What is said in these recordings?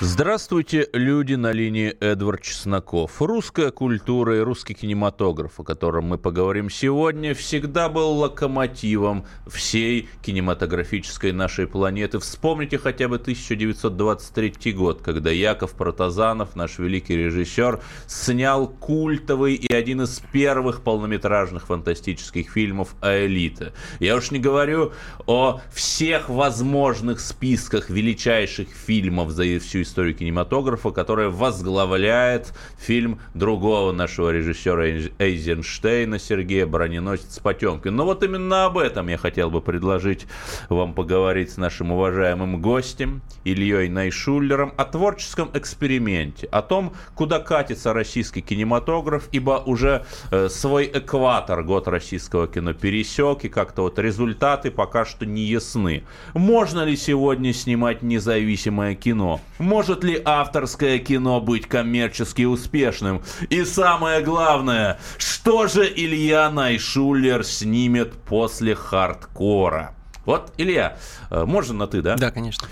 Здравствуйте, люди на линии Эдвард Чесноков. Русская культура и русский кинематограф, о котором мы поговорим сегодня, всегда был локомотивом всей кинематографической нашей планеты. Вспомните хотя бы 1923 год, когда Яков Протазанов, наш великий режиссер, снял культовый и один из первых полнометражных фантастических фильмов «Аэлита». Я уж не говорю о всех возможных списках величайших фильмов за всю историю кинематографа, которая возглавляет фильм другого нашего режиссера Эйзенштейна Сергея Броненосец Потемкин. Но вот именно об этом я хотел бы предложить вам поговорить с нашим уважаемым гостем Ильей Найшуллером о творческом эксперименте, о том, куда катится российский кинематограф, ибо уже э, свой экватор год российского кино пересек, и как-то вот результаты пока что не ясны. Можно ли сегодня снимать независимое кино? Может ли авторское кино быть коммерчески успешным? И самое главное, что же Илья Найшулер снимет после хардкора? Вот, Илья, э, можно на ты, да? Да, конечно.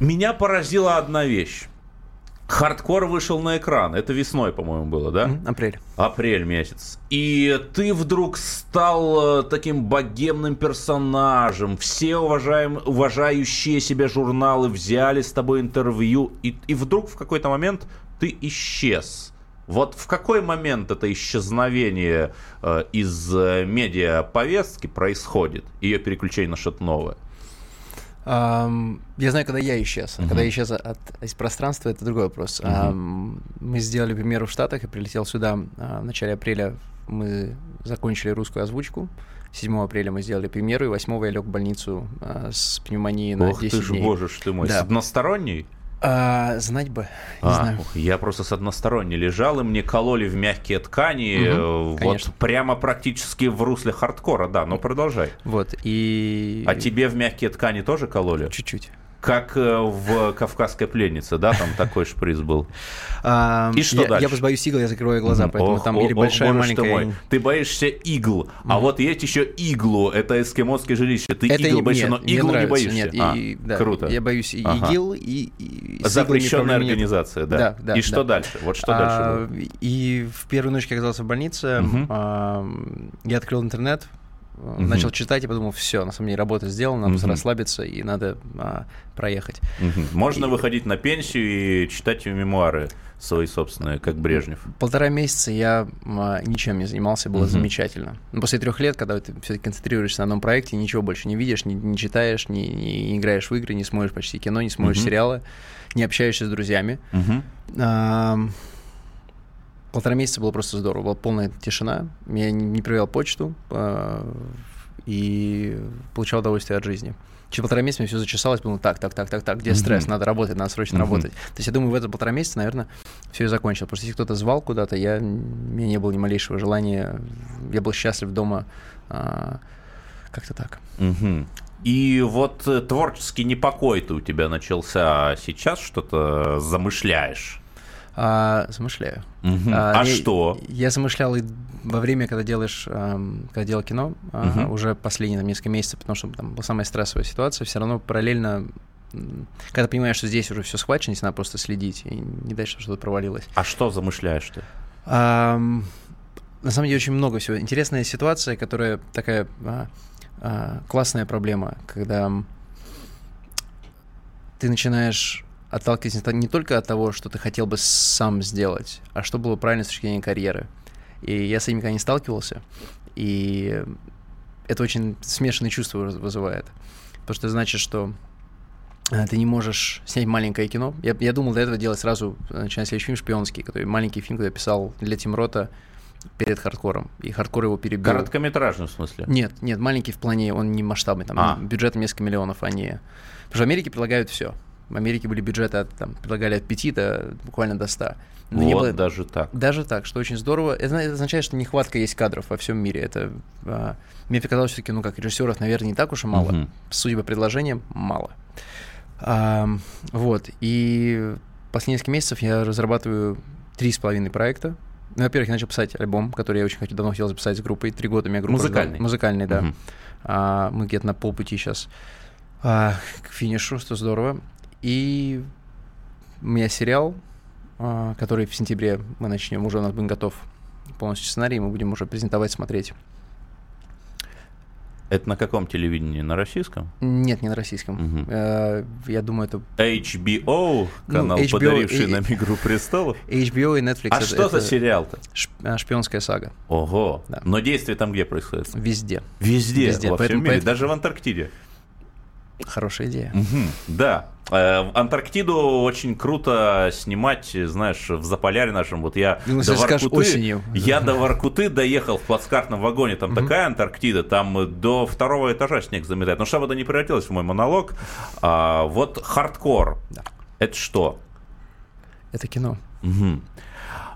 Меня поразила одна вещь. Хардкор вышел на экран. Это весной, по-моему, было, да? Апрель. Апрель месяц. И ты вдруг стал э, таким богемным персонажем. Все уважаем, уважающие себя журналы взяли с тобой интервью. И, и вдруг в какой-то момент ты исчез. Вот в какой момент это исчезновение э, из э, медиаповестки происходит? Ее переключение на что-то новое? Um, я знаю, когда я исчез. Uh-huh. Когда я исчез от, из пространства, это другой вопрос. Uh-huh. Um, мы сделали премьеру в Штатах и прилетел сюда uh, в начале апреля. Мы закончили русскую озвучку. 7 апреля мы сделали премьеру, и 8 я лег в больницу uh, с пневмонией на Ох 10 ты ж, дней. боже ж ты мой, Да. с односторонней? А, знать бы, не А, знаю. Я просто с односторонней лежал, и мне кололи в мягкие ткани, э, вот конечно. прямо практически в русле хардкора, да, ну продолжай. Вот, и... А тебе в мягкие ткани тоже кололи? Чуть-чуть. Как э, в «Кавказской пленнице», да, там такой шприц был. И что я, дальше? Я просто боюсь игл, я закрываю глаза, поэтому Ох, там ох, или ох, большая, ты маленькая... мой. Ты боишься игл, а вот есть еще иглу, это эскимосское жилище. Ты Это игл боишься, нет, но иглу не боишься. Нет, А, и, да, Круто. Я боюсь и Ага. игил, и, и Запрещенная организация, да. Да, да, И что да. дальше? Вот что дальше А, было? И в первую ночь, когда я оказался в больнице, Мгм. а, я открыл интернет, а, Мгм. начал читать и подумал, все, на самом деле работа сделана, надо Мгм. расслабиться и надо а, проехать. Мгм. Можно выходить на пенсию и читать мемуары свои собственные, как Брежнев. Полтора месяца я а, ничем не занимался, было Мгм. замечательно. Но после трех лет, когда ты все-таки концентрируешься на одном проекте, ничего больше не видишь, не, не читаешь, не, не играешь в игры, не смотришь почти кино, не смотришь Мгм. сериалы, не общаешься с друзьями. Мгм. Ам, Полтора месяца было просто здорово, была полная тишина. Я не проверял почту а, и получал удовольствие от жизни. Через полтора месяца мне все зачесалось, думал, так, так, так, так, так, где Мгм. стресс, надо работать, надо срочно Мгм. работать. То есть я думаю, в это полтора месяца, наверное, все и закончил. Что если кто-то звал куда-то, я, у меня не было ни малейшего желания, я был счастлив дома, а, как-то так. Мгм. И вот э, творческий непокой-то у тебя начался, а сейчас что-то замышляешь. А, замышляю. Мгм. А, я- что? Я замышлял и во время, когда делаешь, ам, когда делал кино, а, Мгм. уже последние там, несколько месяцев, потому что там была самая стрессовая ситуация, все равно параллельно, когда понимаешь, что здесь уже все схвачено, надо просто следить и не дать, чтобы что-то провалилось. А что замышляешь ты? Ам, на самом деле очень много всего. Интересная ситуация, которая такая а, а, классная проблема, когда ты начинаешь отталкиваться не только от того, что ты хотел бы сам сделать, а что было правильно с точки зрения карьеры. И я с этим никогда не сталкивался, и это очень смешанные чувства выз- вызывает. Потому что это значит, что а, ты не можешь снять маленькое кино. Я, я думал до этого делать сразу, э, начиная следующий фильм «Шпионский», который маленький фильм, который я писал для Тимрота перед хардкором. И хардкор его перебил. Короткометражный в смысле? Нет, нет, маленький в плане, он не масштабный, там А. бюджетом несколько миллионов, а не... Потому что в Америке предлагают все. В Америке были бюджеты, от, там, предлагали от 5 до буквально до 100. Но не вот было- даже так. даже так, что очень здорово. Это, это означает, что нехватка есть кадров во всем мире. Это а, мне показалось, все-таки, ну как режиссеров, наверное, не так уж и мало. Мгм. Судя по предложениям, мало. Ам, вот. И последние несколько месяцев я разрабатываю три с половиной проекта. Ну, во-первых, я начал писать альбом, который я очень хочу, давно хотел записать с группой. Три года у меня группа. ждала. Музыкальный? Музыкальный, да. Мгм. А, мы где-то на полпути сейчас а, к финишу, что здорово. И у меня сериал, а, который в сентябре мы начнем, уже у нас будет готов полностью сценарий, мы будем уже презентовать, смотреть. Это на каком телевидении? На российском? Нет, не на российском. Э, Я думаю, это HBO, канал, HBO подаривший и- нам «Игру престолов». HBO и Netflix. А это- что за это сериал-то? шп- а, шпионская сага. Ого. Да. Но действие там где происходит? Везде. Везде, Везде, во поэтому- всем мире, поэтому- даже в Антарктиде. Хорошая идея. Мгм, Да. Э, Антарктиду очень круто снимать, знаешь, в Заполярье нашем. Вот я Ну, до Воркуты, осенью. я до Воркуты доехал в плацкартном вагоне. Там такая Антарктида, там до второго этажа снег заметает. Но чтобы это не превратилось в мой монолог, а, вот хардкор. Да. Это что? Это кино. Мгм.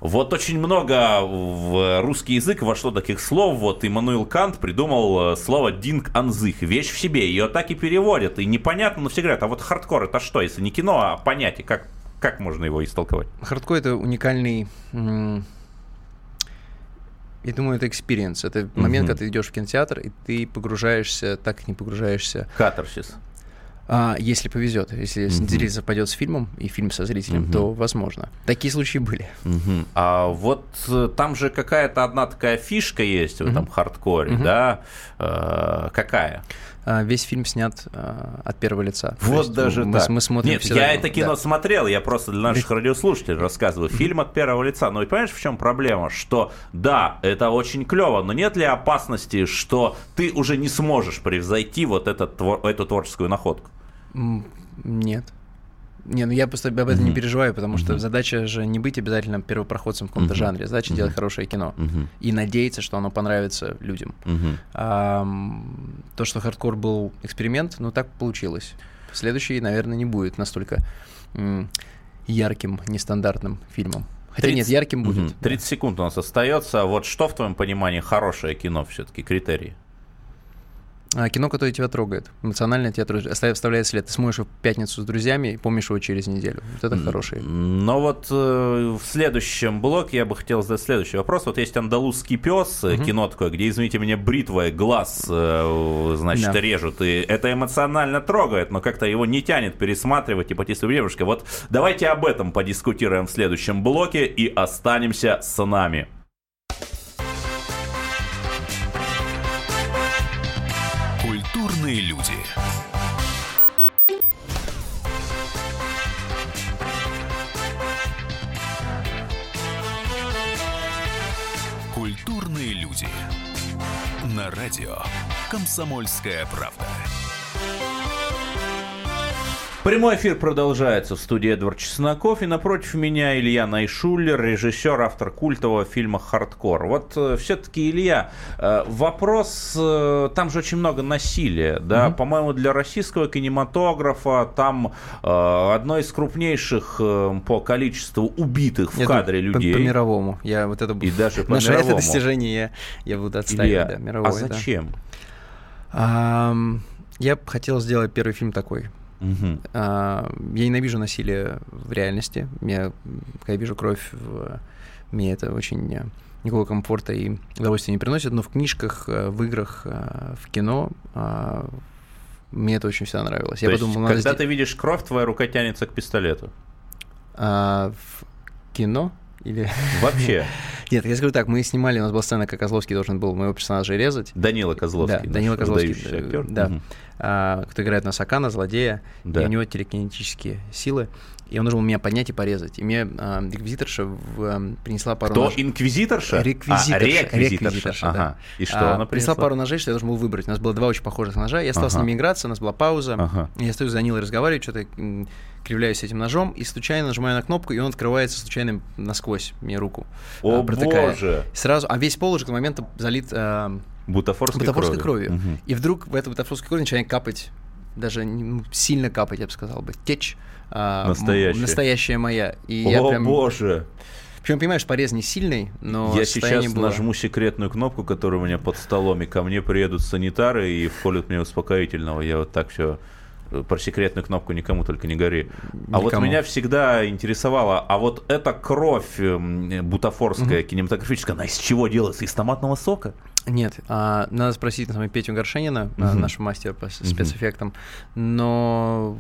Вот очень много в русский язык вошло таких слов. Вот Иммануил Кант придумал э, слово «Ding an sich». Вещь в себе. Ее так и переводят. И непонятно, но все говорят, а вот хардкор это что? Если не кино, а понятие. Как, как можно его истолковать? Хардкор это уникальный. Я думаю, это experience. Это момент, Мгм. когда ты идешь в кинотеатр, и ты погружаешься, так не погружаешься. Катарсис. А, если повезет, если Мгм. зритель совпадет с фильмом и фильм со зрителем, Мгм. то возможно. Такие случаи были. Мгм. А вот э, там же какая-то одна такая фишка есть в этом Мгм. хардкоре, Мгм. да? Э, какая? А, Весь фильм снят а, от первого лица. Вот есть даже мы, так. мы смотрим Нет, я равно, это кино да. смотрел, я просто для наших радиослушателей рассказываю. Фильм от первого лица. Но и понимаешь, в чем проблема? Что да, это очень клево, но нет ли опасности, что ты уже не сможешь превзойти вот этот, эту творческую находку? Нет. Не, ну я просто об этом не Мгм. переживаю, потому что Мгм. задача же не быть обязательно первопроходцем в каком-то Мгм. жанре. Задача Мгм. делать хорошее кино. Мгм. И надеяться, что оно понравится людям. Мгм. А, то, что хардкор был эксперимент, ну так получилось. Следующий, наверное, не будет настолько м, ярким, нестандартным фильмом. Хотя 30 нет, ярким будет. Да. 30 секунд у нас остается. Вот что в твоем понимании хорошее кино все-таки, критерии? А, кино, которое тебя трогает, эмоционально тебя трогает, оставляет, след. Ты смотришь его в пятницу с друзьями и помнишь его через неделю. Вот это хороший. Но вот э, в следующем блоке я бы хотел задать следующий вопрос. Вот есть «Андалузский пес», Мгм. кино такое, где, извините меня, бритвой глаз, э, значит, Да. режут. И это эмоционально трогает, но как-то его не тянет пересматривать и по тесту девушка. Вот давайте об этом подискутируем в следующем блоке и останемся с нами. Культурные люди. Культурные люди. На радио «Комсомольская правда». Прямой эфир продолжается в студии Эдвард Чесноков, и напротив меня Илья Найшулер, режиссер, автор культового фильма «Хардкор». Вот все-таки, Илья, э, вопрос, э, там же очень много насилия, да, Мгм. по-моему, для российского кинематографа там э, одно из крупнейших э, по количеству убитых в Я кадре думаю, людей. По, мировому. Я вот это И даже по Наше это мировому. достижение я, я буду отставить, Илья, да, мировое, а да. зачем? Ам, я бы хотел сделать первый фильм такой. Мгм. А, я ненавижу насилие в реальности. Я, когда вижу кровь, в- мне это очень э, никакого комфорта и удовольствия не приносит. Но в книжках, э, в играх, э, в кино а, мне это очень всегда нравилось. То я есть, подумал, когда ты видишь кровь, твоя рука тянется к пистолету. А, в кино или... Вообще. Нет, я скажу так, мы снимали, у нас была сцена, как Козловский должен был моего персонажа резать. Данила Козловский. Да, Данила Козловский, э, актер. да. А, кто играет на Сакана, злодея, Да. и у него телекинетические силы, и он должен был меня поднять и порезать. И мне а, реквизиторша в- а, принесла пару Кто? ножей. Инквизиторша? Реквизиторша, А, реквизиторша. реквизиторша, да. Ага. И что А, она принесла принесла? пару ножей, что я должен был выбрать. У нас было два очень похожих ножа. Я стал с Ага. ними играться, у нас была пауза. Ага. Я стою с Данилой, разговариваю, что-то кривляюсь этим ножом, и случайно нажимаю на кнопку, и он открывается случайно насквозь мне руку. О а, протыкая. боже! Сразу, а весь пол уже к моменту залит а, Бутафорской, бутафорской кровью. Мгм. И вдруг в эту бутафорскую кровь начинает капать, даже ну, сильно капать, я бы сказал бы, течь. м- Настоящая. настоящая моя. И я О прям... боже! Причем, понимаешь, порез не сильный, но Я сейчас было- нажму секретную кнопку, которая у меня под столом, и ко мне приедут санитары и вколют мне успокоительного. Я вот так все про секретную кнопку никому только не гори. А вот меня всегда интересовало, а вот эта кровь эм, бутафорская, кинематографическая, она из чего делается? Из томатного сока? Нет, а, надо спросить, на самом деле, Петю Горшенина, uh-huh. нашего мастера по спецэффектам, но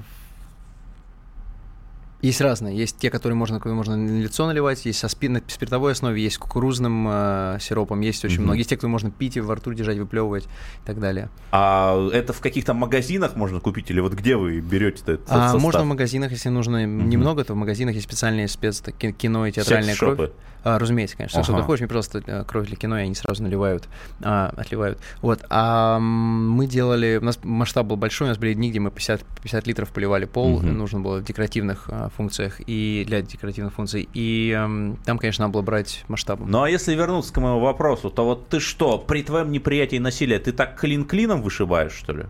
есть разные. Есть те, которые можно, можно на лицо наливать, есть со спи- на спиртовой основе, есть с кукурузным э, сиропом, есть очень mm-hmm. много. Есть те, которые можно пить и во рту держать, выплевывать и так далее. А это в каких-то магазинах можно купить или вот где вы берете этот а, Можно в магазинах, если нужно mm-hmm. немного, то в магазинах есть специальные спец кино и театральная кровь. А, разумеется, конечно. Ага. Что ты мне просто э, кровь для кино, и они сразу наливают, а, отливают. Вот. А мы делали... У нас масштаб был большой, у нас были дни, где мы 50, 50 литров поливали пол, угу. нужно было декоративных а, функциях и для декоративных функций. И а, там, конечно, надо было брать масштабом. Ну а если вернуться к моему вопросу, то вот ты что, при твоем неприятии насилия, ты так клин-клином вышибаешь, что ли?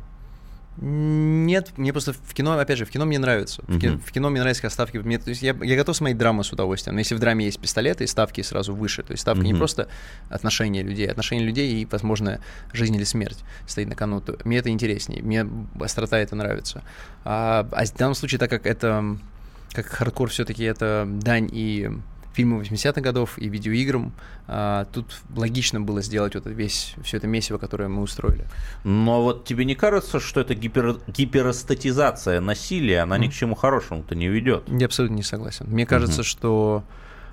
Нет, мне просто в кино, опять же, в кино мне нравится. В, кино, в кино мне нравится, как ставки. Мне, то есть я, я готов смотреть драму с удовольствием. Но если в драме есть пистолеты, ставки сразу выше. То есть ставка не просто отношения людей, отношения людей и, возможно, жизнь или смерть стоит на кону. Мне это интереснее. Мне острота это нравится. А, а в данном случае, так как это как хардкор все-таки это дань и фильмам 80-х годов и видеоиграм. А, тут логично было сделать вот весь, все это месиво, которое мы устроили. Но вот тебе не кажется, что это гипер, гиперостатизация насилия, она mm. ни к чему хорошему-то не ведет? Я абсолютно не согласен. Мне кажется, mm-hmm. что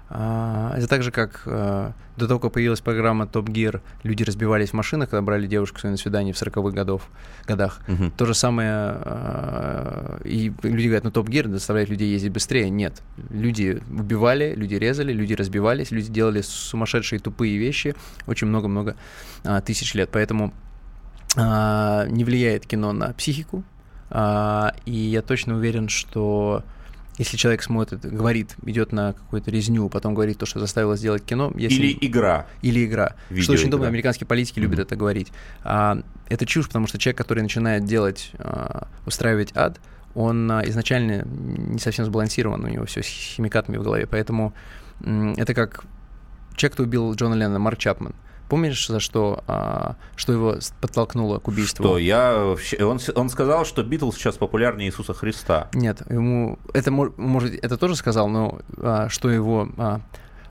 это так же, как а, до того, как появилась программа Top Gear, люди разбивались в машинах, когда брали девушку на свидание в 40-х годов, годах. Угу. То же самое, а, и люди говорят, ну Top Gear заставляет людей ездить быстрее. Нет. Люди убивали, люди резали, люди разбивались, люди делали сумасшедшие тупые вещи очень много-много тысяч лет. Поэтому не влияет кино на психику, и я точно уверен, что если человек смотрит, говорит, идет на какую-то резню, потом говорит то, что заставило сделать кино. Если... Или игра. Или игра. Видео что очень удобно, американские политики mm-hmm. любят это говорить. А, это чушь, потому что человек, который начинает делать, а, устраивать ад, он а, изначально не совсем сбалансирован, у него все с химикатами в голове. Поэтому это как человек, кто убил Джона Леннона, Марк Чапман. Помнишь, за что, а, что его подтолкнуло к убийству? Что я, он, он сказал, что Битлз сейчас популярнее Иисуса Христа. Нет, ему это может это тоже сказал, но а, что его а,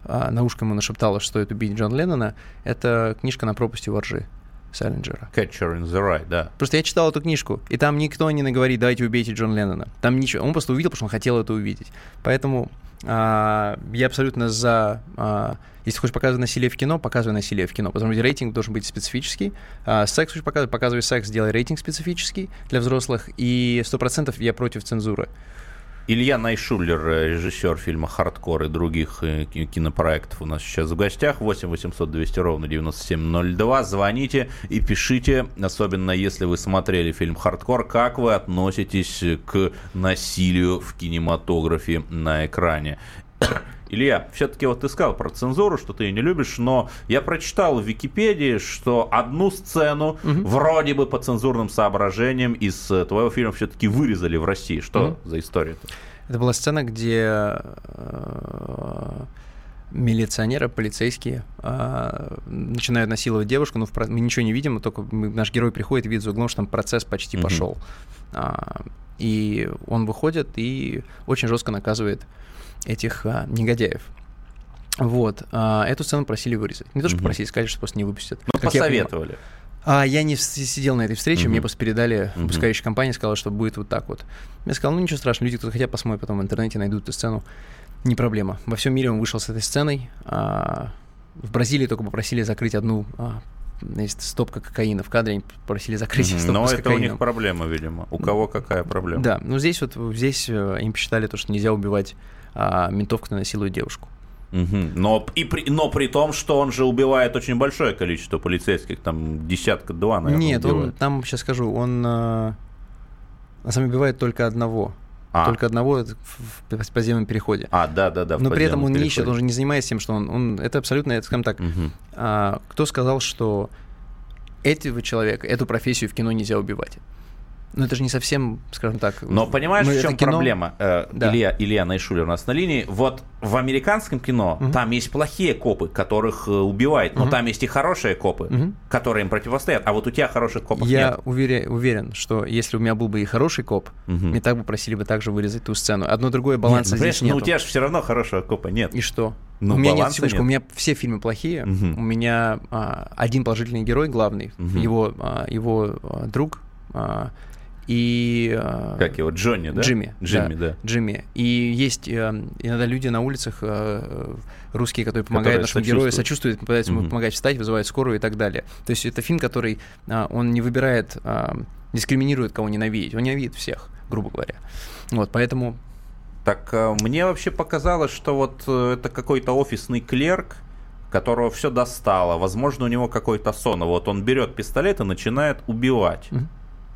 а, на ушко ему нашептало, что стоит убить Джон Леннона, это книжка на пропасти воржи. Селлинджера. Catcher in the Rye, да. Просто я читал эту книжку, и там никто не наговорит, давайте убейте Джон Леннона. Там ничего. Он просто увидел, потому что он хотел это увидеть. Поэтому я абсолютно за... А, если хочешь показывать насилие в кино, показывай насилие в кино. Потому что рейтинг должен быть специфический. А, секс хочешь показывать, показывай секс, делай рейтинг специфический для взрослых. И сто процентов я против цензуры. Илья Найшулер, э, режиссер фильма «Хардкор» и других э, кинопроектов у нас сейчас в гостях. 8 800 200 ровно 9702. Звоните и пишите, особенно если вы смотрели фильм «Хардкор», как вы относитесь к насилию в кинематографе на экране. Илья, все-таки вот ты сказал про цензуру, что ты ее не любишь, но я прочитал в Википедии, что одну сцену угу. вроде бы по цензурным соображениям из э, твоего фильма все-таки вырезали в России. Что угу. за история-то? Это была сцена, где э, милиционеры, полицейские э, начинают насиловать девушку, но мы ничего не видим, только наш герой приходит и видит за углом, что там процесс почти угу. пошел. А, и он выходит и очень жестко наказывает этих а, негодяев. Вот. А, эту сцену просили вырезать. Не то, что попросили, сказали, что просто не выпустят. Ну, посоветовали. А я не сидел на этой встрече, uh-huh. мне просто передали, uh-huh. выпускающая компания сказала, что будет вот так вот. Я сказал, ну ничего страшного, люди, кто хотят, посмотрят потом в интернете, найдут эту сцену. Не проблема. Во всем мире он вышел с этой сценой. А, в Бразилии только попросили закрыть одну а, есть стопка кокаина в кадре, они просили закрыть mm-hmm. стопку Но это кокаином. у них проблема, видимо. У кого какая проблема? Да, ну здесь вот здесь э, им посчитали то, что нельзя убивать а, ментов, кто насилует девушку. Угу. Но, и при, но при том, что он же убивает очень большое количество полицейских, там десятка-два, наверное. Нет, он, там, сейчас скажу, он а, деле убивает только одного. А. Только одного в подземном переходе. А, да, да, да. Но при этом он переходе. не ищет, он же не занимается тем, что он. он это абсолютно, это, скажем так, угу. а, кто сказал, что этого человека, эту профессию в кино нельзя убивать? Ну, это же не совсем, скажем так... Но понимаешь, в чем кино... проблема? Э, да. Илья, Илья Найшулер у нас на линии. Вот в американском кино угу. там есть плохие копы, которых э, убивают, но угу. там есть и хорошие копы, угу. которые им противостоят. А вот у тебя хороших копов Я нет. Я уверен, уверен, что если у меня был бы и хороший коп, угу. мне так бы просили бы также вырезать ту сцену. Одно другое баланса нет, ну, здесь нет. Ну, у тебя же все равно хорошего копа нет. И что? Ну, у меня нет, секундочку, нет. у меня все фильмы плохие. Мгм. У меня а, один положительный герой, главный, Мгм. его, а, его а, друг а, и... а, Как его, Джонни, да? Джимми. Джимми, да. Джимми. И есть э, иногда люди на улицах, э, русские, которые помогают Которые нашему герою, сочувствуют. сочувствуют, пытаются ему Мгм. помогать встать, вызывают скорую и так далее. То есть это фильм, который, он не выбирает, дискриминирует кого ненавидеть, он ненавидит всех, грубо говоря. Вот, поэтому Так э, мне вообще показалось, что вот э, это какой-то офисный клерк, которого все достало. Возможно, у него какой-то сон. Вот он берет пистолет и начинает убивать. Мгм.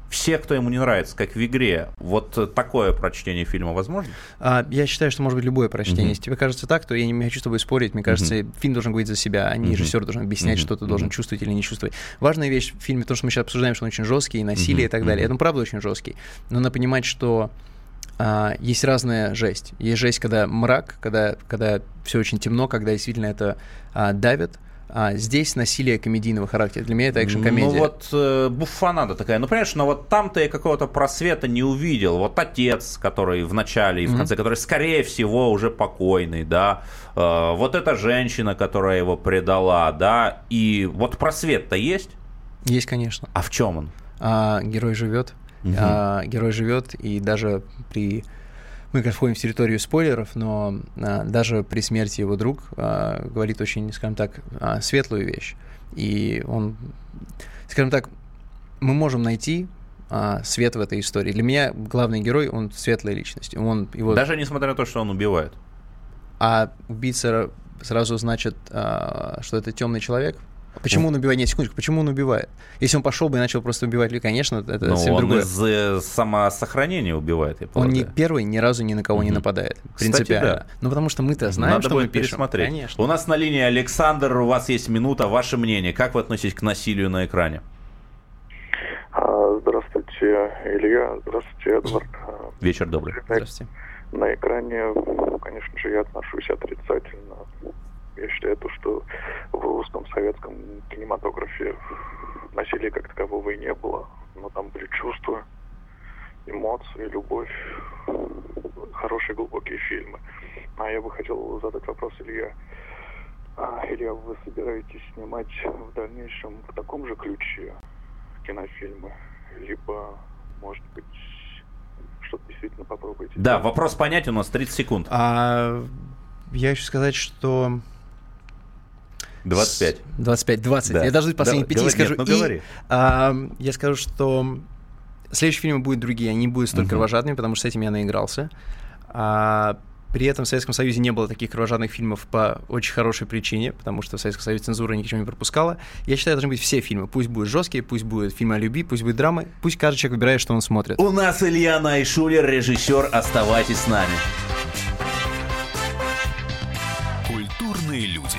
Все, кто ему не нравится, как в игре. Вот такое прочтение фильма возможно? А, я считаю, что может быть любое прочтение. Мгм. Если тебе кажется так, то я не хочу с тобой спорить. Мне кажется, фильм должен говорить за себя, а не режиссер должен объяснять, Мгм. что ты должен Мгм. чувствовать или не чувствовать. Важная вещь в фильме, то, что мы сейчас обсуждаем, что он очень жесткий, и насилие и Мгм. так далее. Это правда очень жесткий. Но надо понимать, что а, есть разная жесть. Есть жесть, когда мрак, когда, когда все очень темно, когда действительно это а, давит. А здесь насилие комедийного характера. Для меня это экшн-комедия. Ну вот э, буфанада такая. Ну, понимаешь, но вот там-то я какого-то просвета не увидел. Вот отец, который в начале и в Мгм. конце, который, скорее всего, уже покойный, да. Э, вот эта женщина, которая его предала, да. И вот просвет-то есть? Есть, конечно. А в чем он? А, герой живет. Мгм. А, герой живет, и даже при... Мы, конечно, входим в территорию спойлеров, но а, даже при смерти его друг а, говорит очень, скажем так, а, светлую вещь. И он, скажем так, мы можем найти а, свет в этой истории. Для меня главный герой, он светлая личность. Он, его... Даже несмотря на то, что он убивает. А убийца сразу значит, а, что это темный человек? Почему он убивает? Нет, секундочку, почему он убивает? Если он пошел бы и начал просто убивать людей, конечно, это Но совсем он другое. из э, самосохранения убивает, я Он полагаю. не первый ни разу ни на кого не Мгм. нападает. Кстати, Принципиально. да. Ну, потому что мы-то знаем, Надо что мы будет пишем. пересмотреть. Конечно. У нас на линии Александр, у вас есть минута, ваше мнение. Как вы относитесь к насилию на экране? А, Здравствуйте, Илья. Здравствуйте, Эдвард. А, Вечер добрый. Здравствуйте. На экране, конечно же, я отношусь отрицательно. Я считаю то, что в русском советском кинематографе насилия как такового и не было. Но там были чувства, эмоции, любовь, хорошие глубокие фильмы. А я бы хотел задать вопрос Илья. А, Илья, вы собираетесь снимать в дальнейшем в таком же ключе кинофильмы? Либо, может быть, что-то действительно попробуете? Да, вопрос понятен, у нас 30 секунд. А, я хочу сказать, что... 25. 25, 20. Да. Я даже последние Да, пяти говори, скажу. нет, ну И, говори. а, я скажу, что следующие фильмы будут другие, они будут столь Мгм. кровожадными, потому что с этим я наигрался. А, при этом в Советском Союзе не было таких кровожадных фильмов по очень хорошей причине, потому что в Советском Союзе цензура ничего не пропускала. Я считаю, должны быть все фильмы. Пусть будут жесткие, пусть будут фильмы о любви, пусть будут драмы, пусть каждый человек выбирает, что он смотрит. У нас Илья Найшулер, режиссер. Оставайтесь с нами. Культурные люди.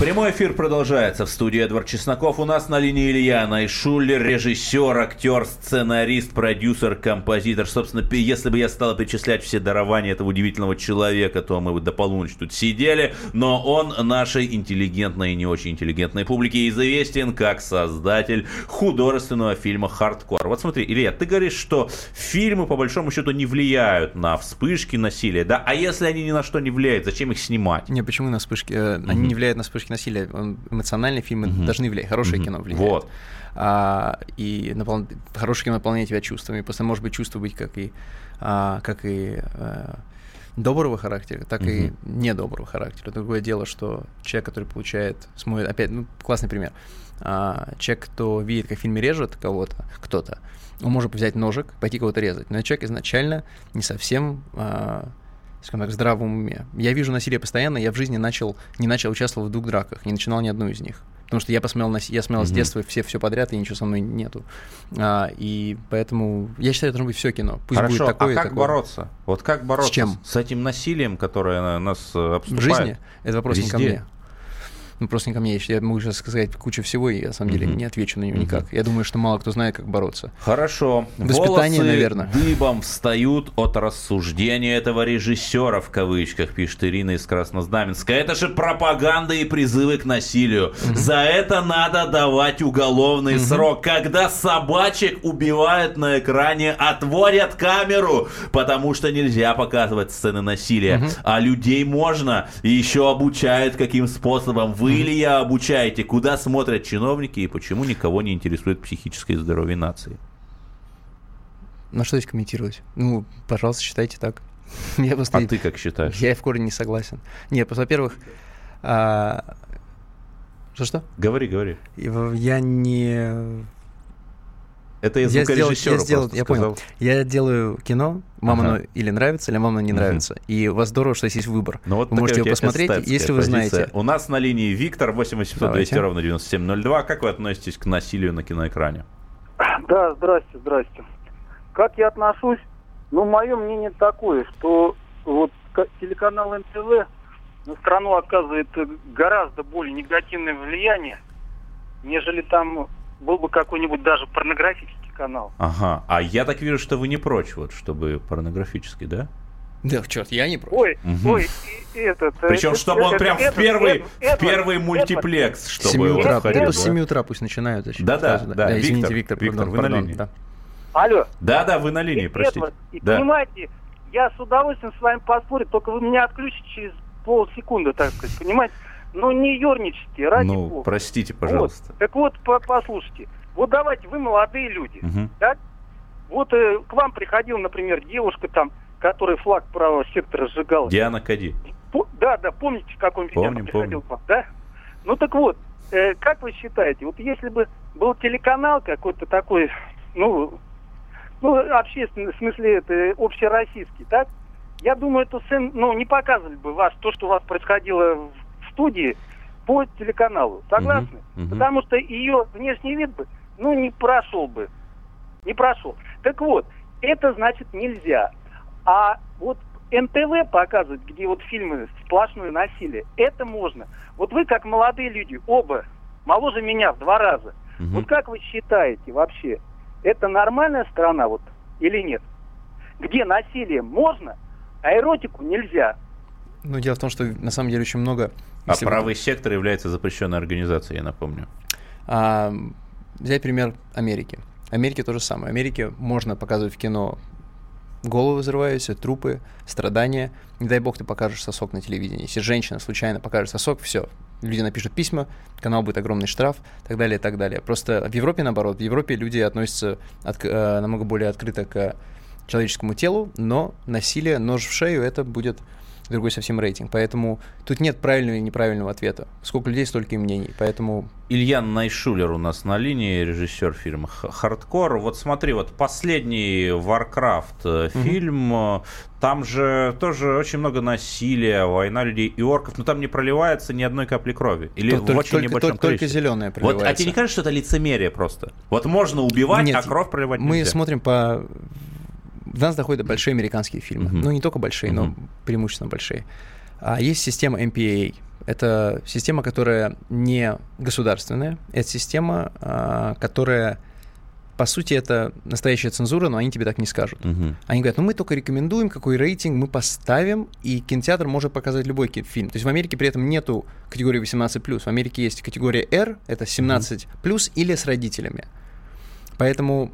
Прямой эфир продолжается. В студии Эдвард Чесноков. У нас на линии Илья Найшулер, режиссер, актер, сценарист, продюсер, композитор. Собственно, если бы я стал перечислять все дарования этого удивительного человека, то мы бы до полуночи тут сидели. Но он нашей интеллигентной и не очень интеллигентной публике известен как создатель художественного фильма «Хардкор». Вот смотри, Илья, ты говоришь, что фильмы по большому счету не влияют на вспышки насилия, да? А если они ни на что не влияют, зачем их снимать? Не, почему на вспышки? э, Они не влияют на вспышки насилия. Он- Эмоциональные фильмы должны влиять. Хорошее Мгм. кино влияет. Вот. А, и напол... хорошее кино наполняет тебя чувствами. Просто может быть чувство быть как и, а, как и э, доброго характера, так и недоброго характера. Другое дело, что человек, который получает, смотрит, опять, ну, классный пример. А, человек, кто видит, как в фильме режет кого-то, кто-то, он может взять ножик, пойти кого-то резать. Но человек изначально не совсем а, скажем так, в здравом уме. Я вижу насилие постоянно, я в жизни начал, не начал участвовать в двух драках, не начинал ни одну из них. Потому что я посмотрел, на, я смотрел с Мгм. детства все, все подряд, и ничего со мной нету. А, и поэтому я считаю, должно быть все кино. Пусть Хорошо, будет такое а как такое. бороться? Вот как бороться чем? с этим насилием, которое на- нас э, В обступает? жизни? Это вопрос не ко Везде. мне. Ну, просто не ко мне. Я могу сейчас сказать кучу всего, и я, на самом деле Мгм. не отвечу на нее Мгм. никак. Я думаю, что мало кто знает, как бороться. Хорошо. Воспитание, Волосы наверное. дыбом встают от рассуждения этого режиссера, в кавычках, пишет Ирина из Краснознаменска. Это же пропаганда и призывы к насилию. За это надо давать уголовный срок. Когда собачек убивают на экране, отворят камеру, потому что нельзя показывать сцены насилия. А людей можно. И еще обучают каким способом. Вы или я обучаете, куда смотрят чиновники и почему никого не интересует психическое здоровье нации. На что здесь комментировать? Ну, пожалуйста, считайте так. Я просто... А ты как считаешь? Я в корне не согласен. Нет, просто, во-первых, а, что-что? Говори, говори. И в- Я не... Это я Я сделал, я, сделал, просто я понял. Я делаю кино, мама Ага. оно или нравится, или мама оно не нравится. И у вас здорово, что есть выбор. Ну, вот Вы можете его посмотреть, если вы позиция. знаете. У нас на линии Виктор 8800 200 Давайте. ровно 9702. Как вы относитесь к насилию на киноэкране? Да, здрасте, здрасте. Как я отношусь? Ну, мое мнение такое, что вот ка- телеканал НТВ на страну оказывает гораздо более негативное влияние, нежели там был бы какой-нибудь даже порнографический канал. Ага. А я так вижу, что вы не прочь, вот, чтобы порнографический, да? Да, черт, я не против. Ой, Мгм. ой, и- и этот... э, Причем, это- чтобы он это- прям в это- первый, это- в первый это- мультиплекс, С чтобы 7 он утра, входил, это да? с 7 утра пусть начинают. Да-да, сразу, да, извините, Виктор, Виктор, Виктор, пардон, вы на пардон, линии. да. Алло. Да-да, вы на линии, И простите. это, И Да. понимаете, я с удовольствием с вами поспорю, только вы меня отключите через полсекунды, так сказать, понимаете? Ну не ерничайте, ради Ну, бога. простите, Вот. пожалуйста. Так вот, по- послушайте. Вот давайте, вы молодые люди, Мгм. так? Вот э, к вам приходила, например, девушка там, которая флаг правого сектора сжигала. Диана Кади. По- да, да, помните, в каком виде Помним, она приходила помним. к вам, да? Ну так вот, э, как вы считаете, вот если бы был телеканал какой-то такой, ну, ну, общественный, в смысле, это общероссийский, так? Я думаю, это сын, ну, не показывали бы вас, то, что у вас происходило студии по телеканалу. Согласны? Мгм, мгм. Потому что ее внешний вид бы, ну, не прошел бы. Не прошел. Так вот, это значит нельзя. А вот НТВ показывает, где вот фильмы сплошное насилие, это можно. Вот вы, как молодые люди, оба, моложе меня в два раза, Мгм. вот как вы считаете вообще, это нормальная страна вот или нет? Где насилие можно, а эротику нельзя? Ну, дело в том, что на самом деле очень много... А если вы- правый сектор является запрещенной организацией, я напомню. А, взять пример Америки. Америке то же самое. Америке можно показывать в кино головы взрывающиеся, трупы, страдания. Не дай бог ты покажешь сосок на телевидении. Если женщина случайно покажет сосок, все. Люди напишут письма, канал будет огромный штраф, так далее, так далее. Просто в Европе наоборот. В Европе люди относятся отк- э, намного более открыто к человеческому телу, но насилие, нож в шею, это будет другой совсем рейтинг. Поэтому тут нет правильного и неправильного ответа. Сколько людей, столько и мнений. Поэтому Ильян Найшулер у нас на линии, режиссер фильма «Х- «Хардкор». Вот смотри, вот последний Warcraft э, фильм, э, там же тоже очень много насилия, война людей и орков, но там не проливается ни одной капли крови. Или Только- в очень только- небольшом только- только количестве. зелёное Вот, а проливается. тебе не кажется, что это лицемерие просто? Вот можно убивать, Нет, а кровь проливать мы нельзя? смотрим по... До нас доходят большие американские фильмы. Мгм. Ну, не только большие, но Мгм. преимущественно большие. А есть система MPAA. Это система, которая не государственная. Это система, а, которая, по сути, это настоящая цензура, но они тебе так не скажут. Мгм. Они говорят, ну мы только рекомендуем, какой рейтинг мы поставим, и кинотеатр может показать любой фильм. То есть в Америке при этом нету категории 18+. В Америке есть категория R, это 17+, или с родителями. Поэтому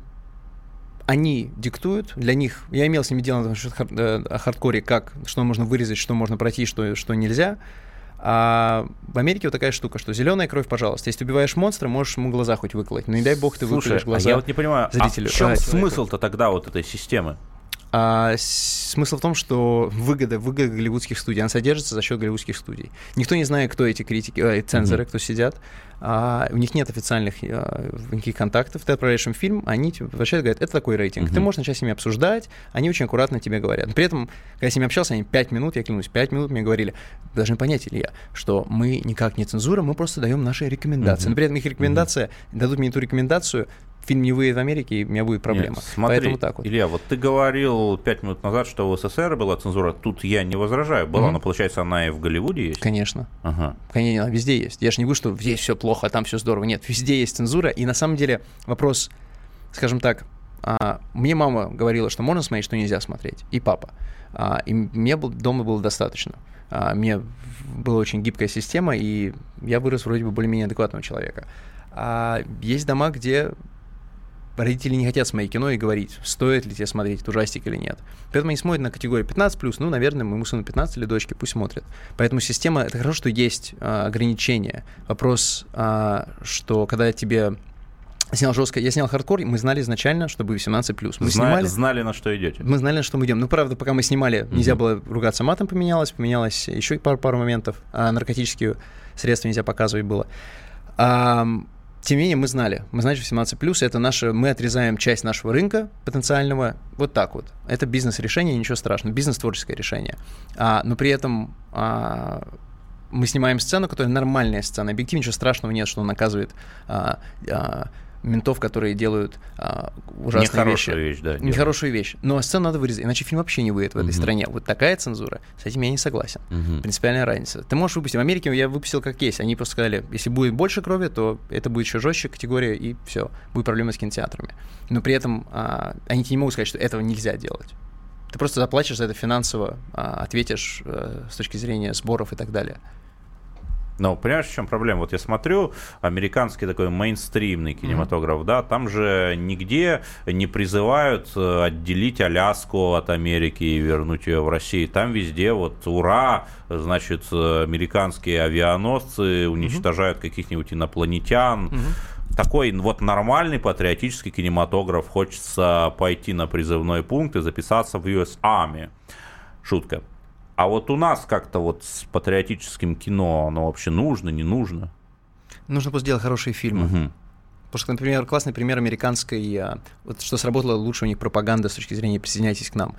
они диктуют, для них, я имел с ними дело э, о хардкоре, как, что можно вырезать, что можно пройти, что, что нельзя. А в Америке вот такая штука, что зеленая кровь, пожалуйста. Если ты убиваешь монстра, можешь ему глаза хоть выколоть. Но не дай бог ты Слушай, выколешь а глаза. я вот не понимаю, зрителю. а в чем А, смысл-то тогда вот этой системы? А, смысл в том, что выгода, выгода голливудских студий, она содержится за счет голливудских студий. Никто не знает, кто эти критики, э, цензоры, Мгм. кто сидят. А, у них нет официальных э, никаких контактов. Ты отправляешь им фильм, они тебе вообще говорят, это такой рейтинг. Ты Мгм. можешь начать с ними обсуждать, они очень аккуратно тебе говорят. Но при этом, когда я с ними общался, они 5 минут, я клянусь, 5 минут мне говорили, должны понять, Илья, что мы никак не цензура, мы просто даем наши рекомендации. Мгм. Но при этом их рекомендация, дадут мне эту рекомендацию фильм не выйдет в Америке, и у меня будет проблема. Нет, смотри, Поэтому так вот. Илья, вот ты говорил пять минут назад, что в СССР была цензура. Тут я не возражаю. Была, Мгм. но получается, она и в Голливуде есть? Конечно. Ага. Конечно, она везде есть. Я же не говорю, что здесь все плохо, а там все здорово. Нет, везде есть цензура. И на самом деле вопрос, скажем так, а, мне мама говорила, что можно смотреть, что нельзя смотреть. И папа. А, и мне был, дома было достаточно. А, мне была очень гибкая система, и я вырос вроде бы более-менее адекватного человека. А есть дома, где родители не хотят смотреть кино и говорить, стоит ли тебе смотреть этот ужастик или нет. Поэтому они смотрят на категорию 15+, ну, наверное, моему сыну 15 или дочке, пусть смотрят. Поэтому система, это хорошо, что есть а, ограничения. Вопрос, а, что когда тебе снял жестко, я снял хардкор, и мы знали изначально, что будет 18+. Мы Зна- снимали, Знали, на что идете. мы знали, на что мы идем. Ну, правда, пока мы снимали, нельзя было ругаться матом, поменялось, поменялось еще пару, пару моментов. А наркотические средства нельзя показывать было. Ам, тем не менее, мы знали. Мы знали, что 18+, это наше, мы отрезаем часть нашего рынка потенциального вот так вот. Это бизнес-решение, ничего страшного. Бизнес-творческое решение. А, но при этом а, мы снимаем сцену, которая нормальная сцена. Объективно ничего страшного нет, что он наказывает а, а, ментов, которые делают а, ужасные Нехорошая вещи. вещь, да. делают. Нехорошую вещь. Но сцену надо вырезать, иначе фильм вообще не выйдет в этой Мгм. стране. Вот такая цензура. С этим я не согласен. Мгм. Принципиальная разница. Ты можешь выпустить. В Америке я выпустил как есть. Они просто сказали, если будет больше крови, то это будет еще жестче категория, и все. Будет проблема с кинотеатрами. Но при этом а, они тебе не могут сказать, что этого нельзя делать. Ты просто заплатишь за это финансово, а, ответишь э, с точки зрения сборов и так далее. Но понимаешь, в чем проблема? Вот я смотрю американский такой мейнстримный кинематограф, да, там же нигде не призывают э, отделить Аляску от Америки и вернуть ее в Россию. Там везде вот ура, значит, э, американские авианосцы уничтожают каких-нибудь инопланетян. Такой вот нормальный патриотический кинематограф. Хочется пойти на призывной пункт и записаться в US Army. Шутка. А вот у нас как-то вот с патриотическим кино оно вообще нужно, не нужно? Нужно просто делать хорошие фильмы. Мгм. Потому что, например, классный пример американской, а, вот что сработало лучше у них пропаганда с точки зрения «присоединяйтесь к нам».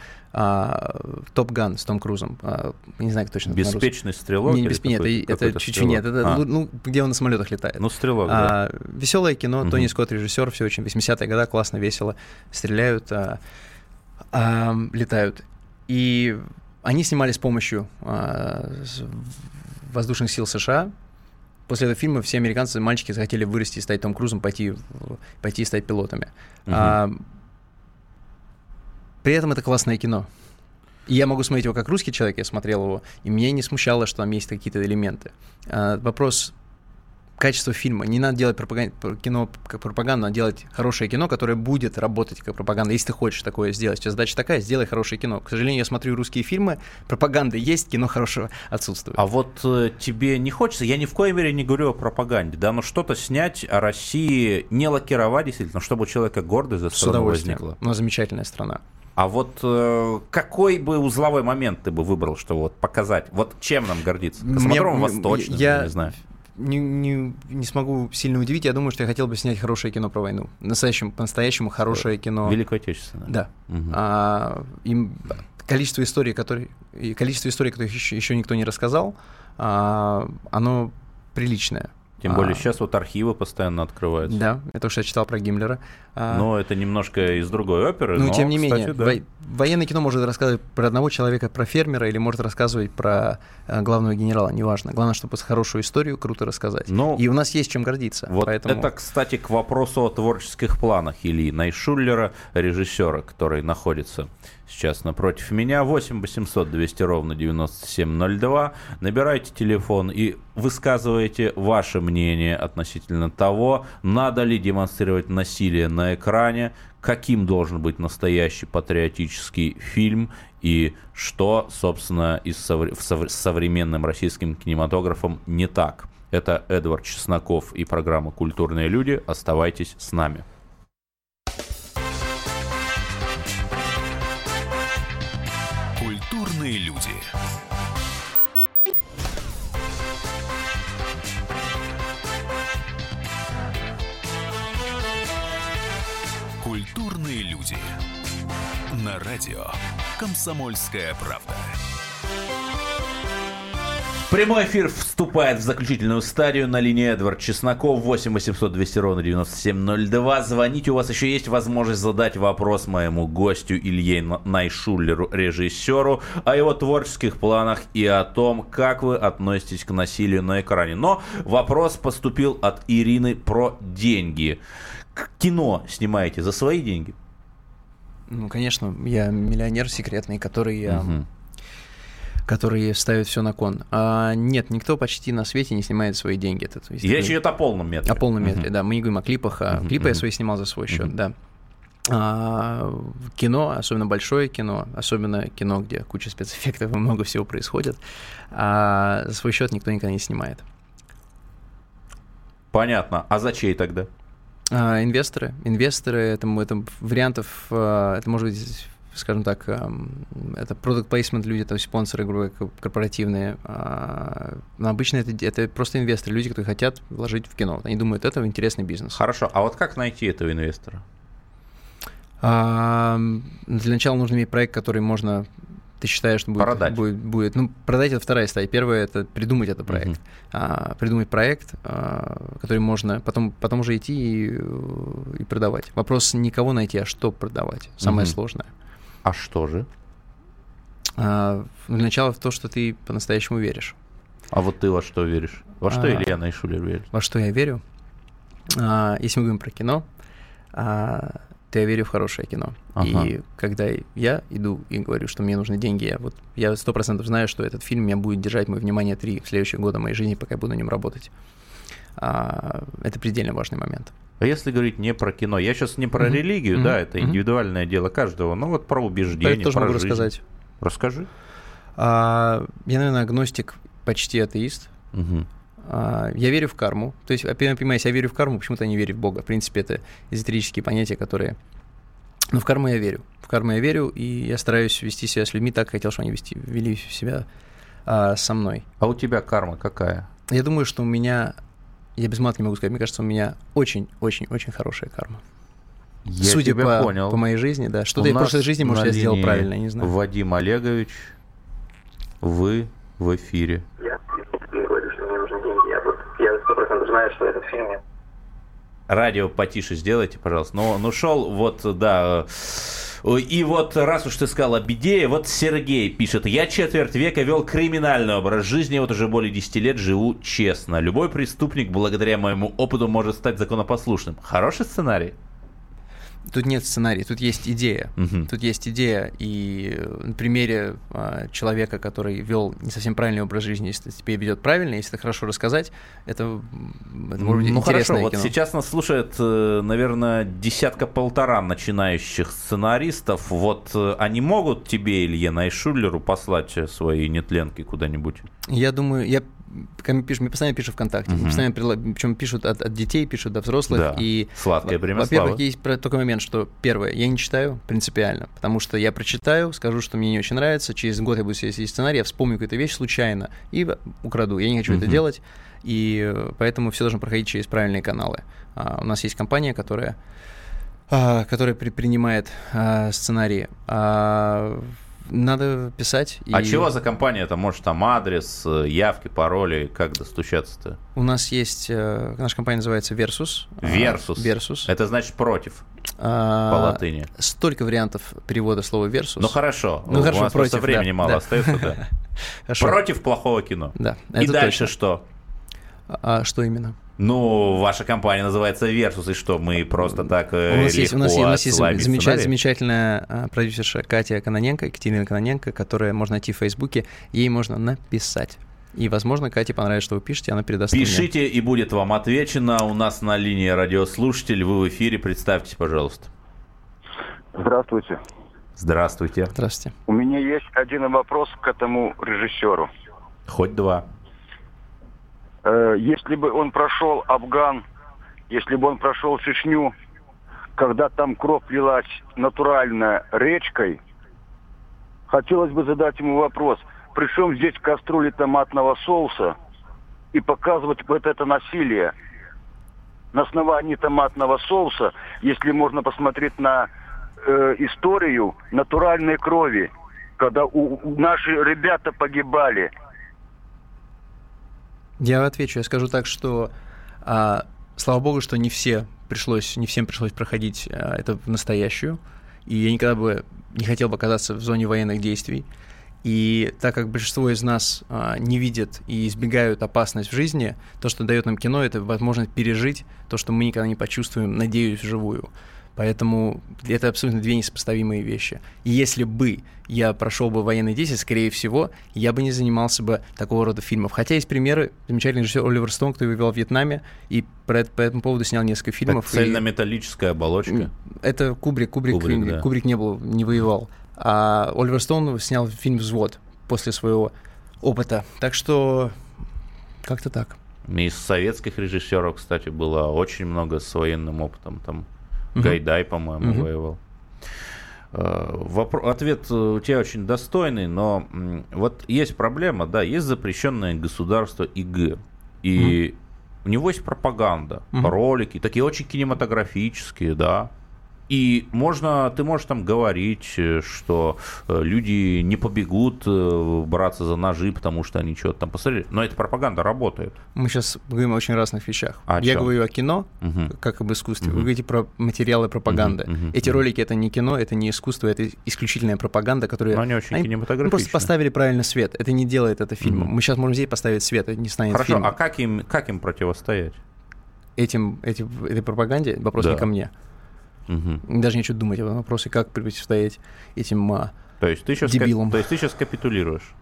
Топ Ган с Том Крузом. А, не знаю, как точно. Беспечный стрелок? Не, или бесп- нет, это, чуть-чуть нет. Это, А, лу- ну, где он на самолетах летает. Ну, стрелок, да. А, веселое кино, Мгм. Тони Скотт режиссер, все очень 80-е годы, классно, весело, стреляют, а, а, летают. И они снимали с помощью с- воздушных сил США. После этого фильма все американцы, мальчики, захотели вырасти и стать Том Крузом, пойти, пойти и стать пилотами. А, при этом это классное кино. И я могу смотреть его как русский человек, я смотрел его, и мне не смущало, что там есть какие-то элементы. А, вопрос качества фильма. Не надо делать пропаган- пр- кино как пропаганду, надо делать хорошее кино, которое будет работать как пропаганда. Если ты хочешь такое сделать, тебя задача такая, сделай хорошее кино. К сожалению, я смотрю русские фильмы, пропаганда есть, кино хорошего отсутствует. А вот э, тебе не хочется, я ни в коей мере не говорю о пропаганде, да, но что-то снять о России, не лакировать действительно, чтобы у человека гордость за страну возникла. У нас замечательная страна. А вот э, какой бы узловой момент ты бы выбрал, чтобы вот показать? Вот чем нам гордиться? Космодромом Мне- Восточным, я- не знаю. Не, не, не смогу сильно удивить. Я думаю, что я хотел бы снять хорошее кино про войну. Настоящему, по-настоящему хорошее кино. Великую Отечественную. Да. Мгм. А, им количество историй, которые, и количество историй, которых еще, еще никто не рассказал, а, оно приличное. Тем более А, сейчас вот архивы постоянно открываются. Да, это что я читал про Гиммлера. А, Но это немножко из другой оперы. ну, но, тем не кстати, менее, да. во- военное кино может рассказывать про одного человека, про фермера, или может рассказывать про э, главного генерала, неважно. Главное, чтобы хорошую историю круто рассказать. Ну, И у нас есть чем гордиться. Вот поэтому... это, кстати, к вопросу о творческих планах Ильи Найшуллера, режиссера, который находится сейчас напротив меня. 8 800 200 ровно 9702. Набирайте телефон и высказывайте ваше мнение относительно того, надо ли демонстрировать насилие на экране, каким должен быть настоящий патриотический фильм и что, собственно, и с современным российским кинематографом не так. Это Эдвард Чесноков и программа «Культурные люди». Оставайтесь с нами. Люди. Культурные люди. На радио «Комсомольская правда». Прямой эфир вступает в заключительную стадию на линии Эдвард Чесноков 8 800 200 ровно 9702. Звоните, у вас еще есть возможность задать вопрос моему гостю Илье Найшулеру, режиссеру, о его творческих планах и о том, как вы относитесь к насилию на экране. Но вопрос поступил от Ирины про деньги. Кино снимаете за свои деньги? Ну, конечно, я миллионер секретный, который... Угу которые ставят все на кон. А, нет, никто почти на свете не снимает свои деньги. Это, есть, Речь идет о полном метре. О полном метре, uh-huh. да. Мы не говорим о клипах, а uh-huh. клипы я свои снимал за свой счет, uh-huh. да. А, кино, особенно большое кино, особенно кино, где куча спецэффектов и много всего происходит, а за свой счет никто никогда не снимает. Понятно. А за чей тогда? А, инвесторы. Инвесторы, это, это вариантов, а, это может быть скажем так, эм, это product placement люди, то есть спонсоры, грубо корпоративные. А, но обычно это, это просто инвесторы, люди, которые хотят вложить в кино. Они думают, это интересный бизнес. Хорошо, а вот как найти этого инвестора? А, для начала нужно иметь проект, который можно ты считаешь, что будет, продать. будет, будет. Ну, продать это вторая стадия. Первая это придумать этот проект. Uh-huh. А, придумать проект, а, который можно потом, потом уже идти и, и продавать. Вопрос не кого найти, а что продавать. Самое uh-huh. сложное. А что же? А, для начала в то, что ты по-настоящему веришь. А вот ты во что веришь? Во что а, Илья Найшулер верит? Во что я верю? А, если мы говорим про кино, а, то я верю в хорошее кино. Ага. И когда я иду и говорю, что мне нужны деньги, я вот я сто процентов знаю, что этот фильм меня будет держать мое внимание три следующих года моей жизни, пока я буду на нем работать. А, это предельно важный момент. А если говорить не про кино, я сейчас не про mm-hmm. религию, mm-hmm. да, это индивидуальное mm-hmm. дело каждого, но вот про убеждения, я тоже про могу жизнь. рассказать. Расскажи. А, я, наверное, агностик, почти атеист. Угу. А, я верю в карму. То есть, понимаете, я верю в карму, почему-то не верю в Бога. В принципе, это эзотерические понятия, которые... Но в карму я верю. В карму я верю, и я стараюсь вести себя с людьми так, как хотел, чтобы они вести, вели себя а, со мной. А у тебя карма какая? Я думаю, что у меня я без мат не могу сказать, мне кажется, у меня очень-очень-очень хорошая карма. Я Судя тебя по, понял. по моей жизни, да. Что-то я в прошлой жизни, может, я сделал правильно, я не знаю. Вадим Олегович, вы в эфире. Я говорю, что мне нужны деньги. Я, вот, я сто процентов знаю, что этот фильм Радио потише сделайте, пожалуйста. Ну, ну шел вот, да, и вот раз уж ты сказал о беде, вот Сергей пишет, я четверть века вел криминальный образ жизни, вот уже более 10 лет живу честно. Любой преступник благодаря моему опыту может стать законопослушным. Хороший сценарий? Тут нет сценария, тут есть идея. Угу. Тут есть идея, и на примере а, человека, который вел не совсем правильный образ жизни, если теперь ведет правильно, если это хорошо рассказать, это, это может быть ну, хорошо, кино. вот сейчас нас слушает, э, наверное, десятка-полтора начинающих сценаристов. Вот э, они могут тебе, Илье Найшулеру, послать свои нетленки куда-нибудь? Я думаю, я мне, пишут, мне постоянно пишут ВКонтакте, угу. постоянно, причем пишут от, от детей, пишут до взрослых. Да. И, Сладкое время Во-первых, есть такой момент, что первое, я не читаю принципиально, потому что я прочитаю, скажу, что мне не очень нравится, через год я буду сидеть сценарий, я вспомню какую-то вещь случайно и украду. Я не хочу угу. это делать, и поэтому все должно проходить через правильные каналы. А, у нас есть компания, которая, а, которая при, принимает а, сценарии. А, надо писать. А чего за компания? Это может там адрес, э, явки, пароли, как достучаться-то? У нас есть, э, наша компания называется Versus. Versus. Versus. Это значит против. А, по латыни. Столько вариантов перевода слова versus. Ну хорошо. Ну хорошо, У нас против, просто времени да, мало да. остается, да. Против плохого кино. Да. И дальше что? А что именно? Ну, ваша компания называется Versus, и что, мы просто так э, у нас есть, у нас, у нас есть замечательная, замечательная продюсерша Катя Каноненко, Екатерина Каноненко, которая можно найти в Фейсбуке, ей можно написать. И, возможно, Кате понравится, что вы пишете, она передаст Пишите, мне. и будет вам отвечено. У нас на линии радиослушатель. Вы в эфире. Представьтесь, пожалуйста. Здравствуйте. Здравствуйте. Здравствуйте. У меня есть один вопрос к этому режиссеру. Хоть два. Э, если бы он прошел Афган, если бы он прошел Чечню, когда там кровь лилась натурально речкой, хотелось бы задать ему вопрос, при здесь кастрюли томатного соуса и показывать вот это насилие? На основании томатного соуса, если можно посмотреть на э, историю натуральной крови, когда у, у наши ребята погибали – Я отвечу, я скажу так, что а, слава богу, что не все пришлось, не всем пришлось проходить а, это в настоящую, и я никогда бы не хотел бы оказаться в зоне военных действий. И так как большинство из нас а, не видят и избегают опасность в жизни, то, что дает нам кино, это возможность пережить то, что мы никогда не почувствуем, надеюсь, вживую. Поэтому это абсолютно две несопоставимые вещи. И если бы я прошел бы военные действия, скорее всего, я бы не занимался бы такого рода фильмов. Хотя есть примеры. Замечательный режиссер Оливер Стоун, кто воевал в Вьетнаме, и по, по этому поводу снял несколько фильмов. Так, цельнометаллическая оболочка. Это Кубрик. Кубрик, Кубрик, да. Кубрик не был, не воевал. А Оливер Стоун снял фильм «Взвод» после своего опыта. Так что как-то так. Из советских режиссеров, кстати, было очень много с военным опытом. Там Угу. Гайдай, по-моему, угу. воевал. Э, вопро- ответ у тебя очень достойный, но вот есть проблема, да, есть запрещенное государство ИГ, и угу. у него есть пропаганда, угу. ролики, такие очень кинематографические, да, и можно, ты можешь там говорить, э, что э, люди не побегут э, браться за ножи, потому что они что-то там посмотрели. Но эта пропаганда работает. Мы сейчас говорим о очень разных вещах. А Я чем? говорю о кино, угу. как об искусстве. Угу. Вы говорите про материалы пропаганды. Угу. Угу. Эти ролики это не кино, это не искусство, это исключительная пропаганда, которая. Но они очень они, кинематографичны. просто поставили правильный свет. Это не делает это фильмом. Угу. Мы сейчас можем здесь поставить свет, это не станет Хорошо, фильмом. а как им, как им противостоять? Этим, этим, этой пропаганде вопрос Да. не ко мне. Угу. Даже нечего думать об этом вопросе, как противостоять этим а, То есть ты сейчас, Дебилом. то есть ты сейчас капитулируешь?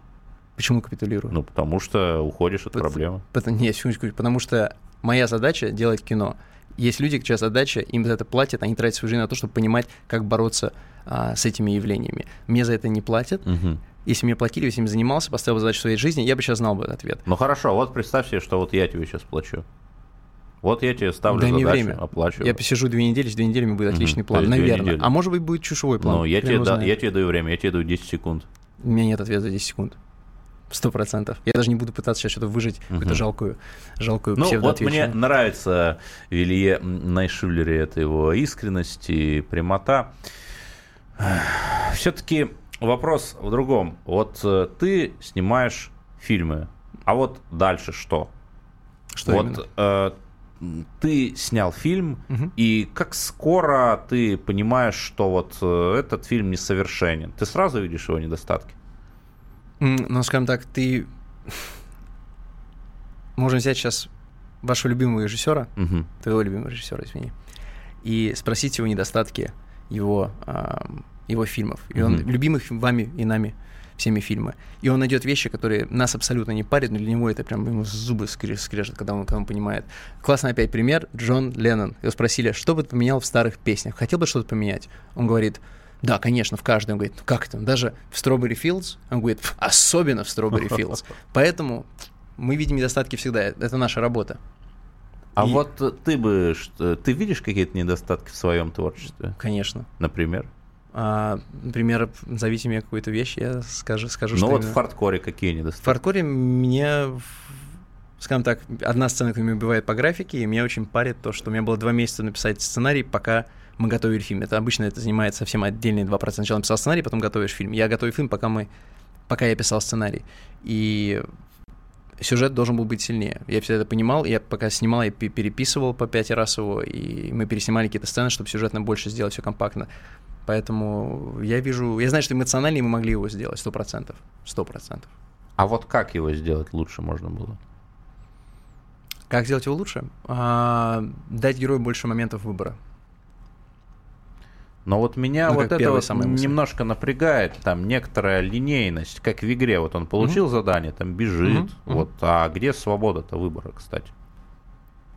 Почему капитулирую? Ну, потому что уходишь от Пот- проблемы. Потому, нет, секундочку, потому что моя задача делать кино. Есть люди, чья задача, им за это платят, они тратят свою жизнь на то, чтобы понимать, как бороться а, с этими явлениями. Мне за это не платят. Мгм. Если мне платили, я этим занимался, поставил задачу своей жизни, я бы сейчас знал бы ответ. Ну хорошо, вот представь себе, что вот я тебе сейчас плачу. Вот я тебе ставлю Дай задачу, время. оплачиваю. Я посижу две недели, через две недели будет отличный То план, две наверное. А может быть, будет чушевой план. Ну, я тебе, да, я тебе даю время, я тебе даю 10 секунд. У меня нет ответа за 10 секунд. Сто процентов. Я даже не буду пытаться сейчас что-то выжить, какую-то Мгм. жалкую, жалкую Ну, вот мне нравится в Илье Найшулере, это его искренность и прямота. Все-таки вопрос в другом. Вот э, ты снимаешь фильмы, а вот дальше что? Что вот именно? э, ты снял фильм, Мгм. и как скоро ты понимаешь, что вот э, этот фильм несовершенен? Ты сразу видишь его недостатки? Ну, скажем так, ты... Можем взять сейчас вашего любимого режиссера, Мгм. твоего любимого режиссера, извини, и спросить его недостатки его, его фильмов. И он любимых вами и нами всеми фильмы. И он найдет вещи, которые нас абсолютно не парят, но для него это прям ему зубы скре- скрежет, когда он, когда он понимает. Классный опять пример. Джон Леннон. Его спросили, что бы ты поменял в старых песнях? Хотел бы что-то поменять? Он говорит, да, конечно, в каждой. Он говорит, «Ну, как это? Даже в Strawberry Fields? Он говорит, «Пф, особенно в Strawberry Fields. Поэтому мы видим недостатки всегда. Это наша работа. А И- вот ты бы, ты видишь какие-то недостатки в своем творчестве, Конечно. например? А, например, назовите мне какую-то вещь, я скажу, скажу Ну вот именно. в фарткоре какие В недостатки? фаркоре меня, в- скажем так, одна сцена, которая меня убивает по графике, и меня очень парит то, что у меня было два месяца написать сценарий, пока мы готовили фильм. Это обычно это занимает совсем отдельные 2%. Сначала написал сценарий, потом готовишь фильм. Я готовил фильм, пока мы, пока я писал сценарий. И сюжет должен был быть сильнее. Я все это понимал, я пока снимал, я пе- переписывал по пять раз его, и мы переснимали какие-то сцены, чтобы сюжетно больше сделать, все компактно. Поэтому я вижу, я знаю, что эмоциональнее мы могли его сделать, сто процентов, сто процентов. А вот как его сделать лучше можно было? Как сделать его лучше? А, дать герою больше моментов выбора. Но вот меня Ну, вот это вот немножко напрягает, там некоторая линейность, как в игре. Вот он получил задание, там бежит, мгм. вот, а где свобода-то выбора, кстати?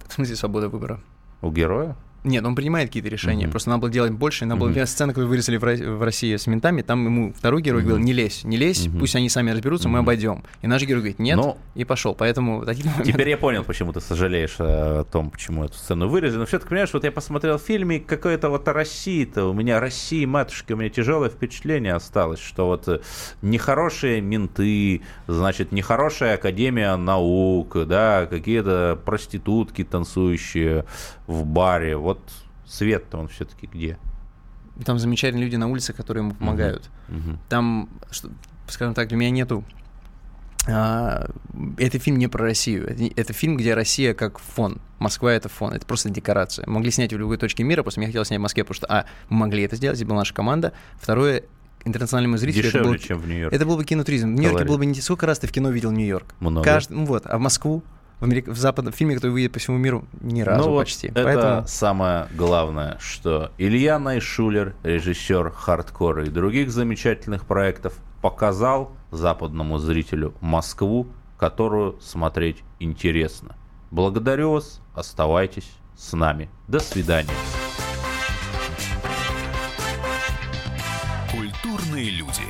В смысле свобода выбора? У героя? Нет, он принимает какие-то решения. Мгм. Просто надо было делать больше. Надо было, Мгм. например, сцена, которую вырезали в, в России с ментами, там ему второй герой говорил, Мгм. не лезь, не лезь, Мгм. пусть они сами разберутся, мы Мгм. обойдем. И наш герой говорит, нет, Ну, и пошел. Поэтому такие моменты- Теперь я понял, почему ты сожалеешь о том, почему эту сцену вырезали. Но все-таки, понимаешь, вот я посмотрел фильм, и какое-то вот о России-то, у меня России, матушка, у меня тяжелое впечатление осталось, что вот э, нехорошие менты, значит, нехорошая академия наук, да, какие-то проститутки танцующие в баре. Вот свет-то он все-таки где? Там замечательные люди на улице, которые ему помогают. Мгм. Там, что- скажем так, для меня нету а, это фильм не про Россию. Это, это фильм, где Россия как фон. Москва это фон. Это просто декорация. Могли снять в любой точке мира, просто мне хотелось снять в Москве, потому что, а, мы могли это сделать, здесь была наша команда. Второе, интернациональному зрителю Дешевле, это был, чем в Нью-Йорке. это был бы кинотуризм. В Нью-Йорке было бы не сколько раз ты в кино видел Нью-Йорк? Много. Каждый, ну вот, а в Москву, в, Америк... в западном фильме, который выйдет по всему миру, ни разу ну, вот почти. Это Поэтому самое главное, что Илья Найшулер, режиссер хардкора и других замечательных проектов, показал западному зрителю Москву, которую смотреть интересно. Благодарю вас, оставайтесь с нами. До свидания. Культурные люди.